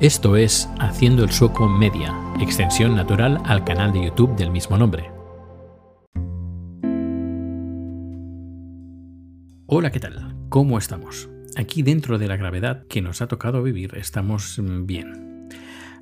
Esto es Haciendo el Sueco Media, extensión natural al canal de YouTube del mismo nombre. Hola, ¿qué tal? ¿Cómo estamos? Aquí dentro de la gravedad que nos ha tocado vivir estamos bien.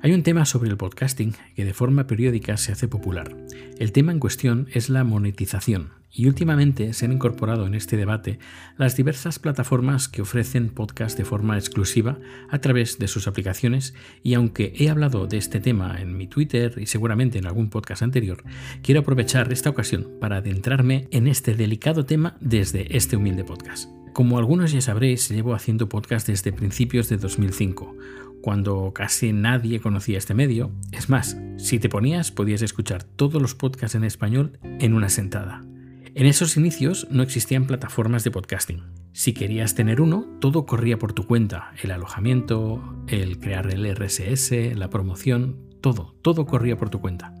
Hay un tema sobre el podcasting que de forma periódica se hace popular. El tema en cuestión es la monetización, y últimamente se han incorporado en este debate las diversas plataformas que ofrecen podcast de forma exclusiva a través de sus aplicaciones y aunque he hablado de este tema en mi Twitter y seguramente en algún podcast anterior, quiero aprovechar esta ocasión para adentrarme en este delicado tema desde este humilde podcast. Como algunos ya sabréis, llevo haciendo podcast desde principios de 2005 cuando casi nadie conocía este medio. Es más, si te ponías podías escuchar todos los podcasts en español en una sentada. En esos inicios no existían plataformas de podcasting. Si querías tener uno, todo corría por tu cuenta. El alojamiento, el crear el RSS, la promoción, todo, todo corría por tu cuenta.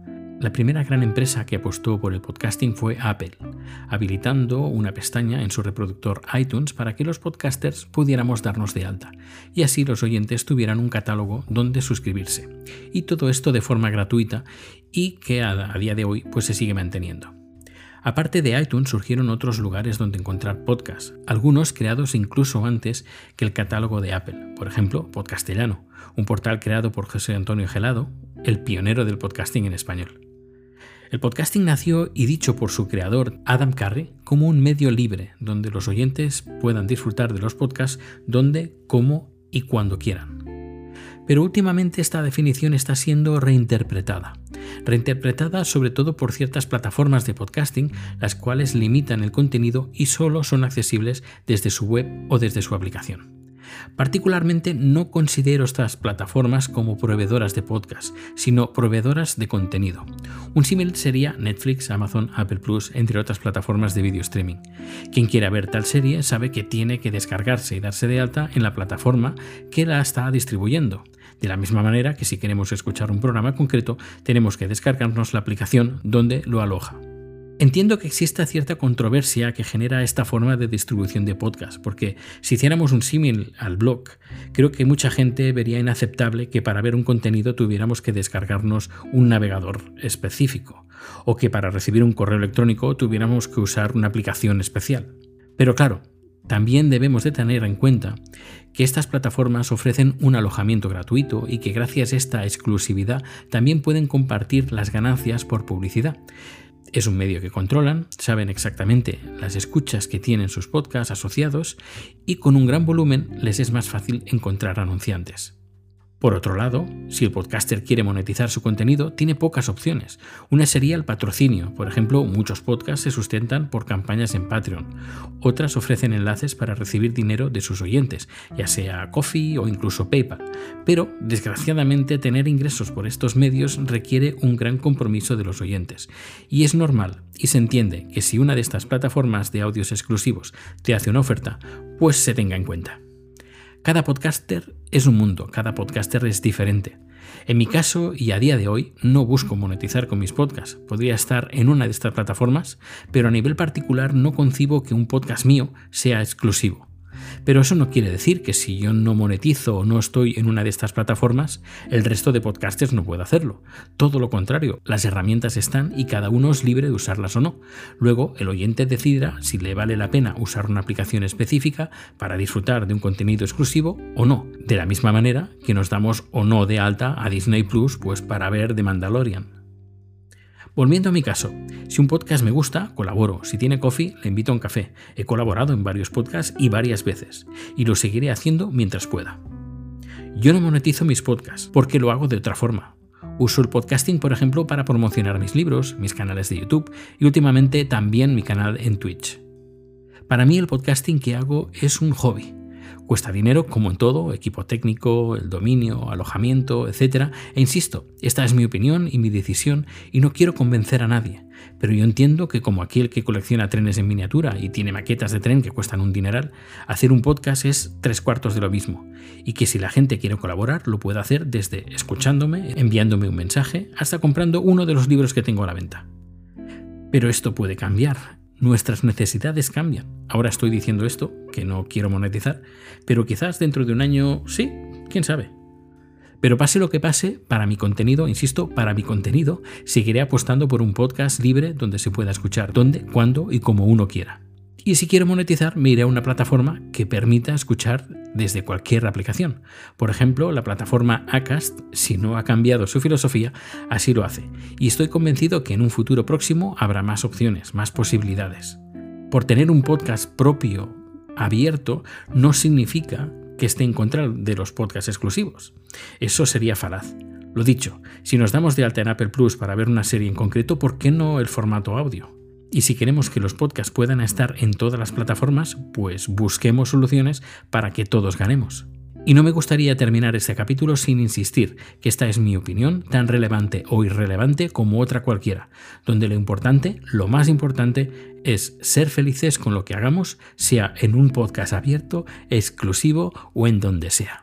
La primera gran empresa que apostó por el podcasting fue Apple, habilitando una pestaña en su reproductor iTunes para que los podcasters pudiéramos darnos de alta y así los oyentes tuvieran un catálogo donde suscribirse. Y todo esto de forma gratuita y que a, día de hoy pues se sigue manteniendo. Aparte de iTunes surgieron otros lugares donde encontrar podcasts, algunos creados incluso antes que el catálogo de Apple, por ejemplo, Podcastellano, un portal creado por José Antonio Gelado, el pionero del podcasting en español. El podcasting nació y dicho por su creador, Adam Curry, como un medio libre donde los oyentes puedan disfrutar de los podcasts donde, cómo y cuando quieran. Pero últimamente esta definición está siendo reinterpretada. Reinterpretada sobre todo por ciertas plataformas de podcasting, las cuales limitan el contenido y solo son accesibles desde su web o desde su aplicación. Particularmente no considero estas plataformas como proveedoras de podcast, sino proveedoras de contenido. Un símil sería Netflix, Amazon, Apple Plus, entre otras plataformas de video streaming. Quien quiera ver tal serie sabe que tiene que descargarse y darse de alta en la plataforma que la está distribuyendo. De la misma manera que si queremos escuchar un programa concreto, tenemos que descargarnos la aplicación donde lo aloja. Entiendo que exista cierta controversia que genera esta forma de distribución de podcast, porque si hiciéramos un símil al blog, creo que mucha gente vería inaceptable que para ver un contenido tuviéramos que descargarnos un navegador específico, o que para recibir un correo electrónico tuviéramos que usar una aplicación especial. Pero claro, también debemos de tener en cuenta que estas plataformas ofrecen un alojamiento gratuito y que gracias a esta exclusividad también pueden compartir las ganancias por publicidad. Es un medio que controlan, saben exactamente las escuchas que tienen sus podcasts asociados y con un gran volumen les es más fácil encontrar anunciantes. Por otro lado, si el podcaster quiere monetizar su contenido, tiene pocas opciones. Una sería el patrocinio. Por ejemplo, muchos podcasts se sustentan por campañas en Patreon. Otras ofrecen enlaces para recibir dinero de sus oyentes, ya sea Coffee o incluso PayPal. Pero, desgraciadamente, tener ingresos por estos medios requiere un gran compromiso de los oyentes. Y es normal y se entiende que si una de estas plataformas de audios exclusivos te hace una oferta, pues se tenga en cuenta. Cada podcaster es un mundo, cada podcaster es diferente. En mi caso, y a día de hoy, no busco monetizar con mis podcasts. Podría estar en una de estas plataformas, pero a nivel particular no concibo que un podcast mío sea exclusivo. Pero eso no quiere decir que si yo no monetizo o no estoy en una de estas plataformas, el resto de podcasters no pueda hacerlo. Todo lo contrario, las herramientas están y cada uno es libre de usarlas o no. Luego, el oyente decidirá si le vale la pena usar una aplicación específica para disfrutar de un contenido exclusivo o no. De la misma manera que nos damos o no de alta a Disney Plus pues para ver The Mandalorian. Volviendo a mi caso, si un podcast me gusta, colaboro. Si tiene coffee, le invito a un café. He colaborado en varios podcasts y varias veces, y lo seguiré haciendo mientras pueda. Yo no monetizo mis podcasts porque lo hago de otra forma. Uso el podcasting, por ejemplo, para promocionar mis libros, mis canales de YouTube y últimamente también mi canal en Twitch. Para mí el podcasting que hago es un hobby Cuesta dinero, como en todo, equipo técnico, el dominio, alojamiento, etc. E insisto, esta es mi opinión y mi decisión y no quiero convencer a nadie. Pero yo entiendo que como aquel que colecciona trenes en miniatura y tiene maquetas de tren que cuestan un dineral, hacer un podcast es tres cuartos de lo mismo. Y que si la gente quiere colaborar, lo puede hacer desde escuchándome, enviándome un mensaje, hasta comprando uno de los libros que tengo a la venta. Pero esto puede cambiar nuestras necesidades cambian. Ahora estoy diciendo esto, que no quiero monetizar, pero quizás dentro de un año sí, quién sabe. Pero pase lo que pase, para mi contenido, insisto, para mi contenido, seguiré apostando por un podcast libre donde se pueda escuchar donde, cuándo y como uno quiera. Y si quiero monetizar, me iré a una plataforma que permita escuchar desde cualquier aplicación. Por ejemplo, la plataforma Acast, si no ha cambiado su filosofía, así lo hace. Y estoy convencido que en un futuro próximo habrá más opciones, más posibilidades. Por tener un podcast propio, abierto, no significa que esté en contra de los podcasts exclusivos. Eso sería falaz. Lo dicho, si nos damos de alta en Apple Plus para ver una serie en concreto, ¿por qué no el formato audio? Y si queremos que los podcasts puedan estar en todas las plataformas, pues busquemos soluciones para que todos ganemos. Y no me gustaría terminar este capítulo sin insistir que esta es mi opinión, tan relevante o irrelevante como otra cualquiera, donde lo importante, lo más importante, es ser felices con lo que hagamos, sea en un podcast abierto, exclusivo o en donde sea.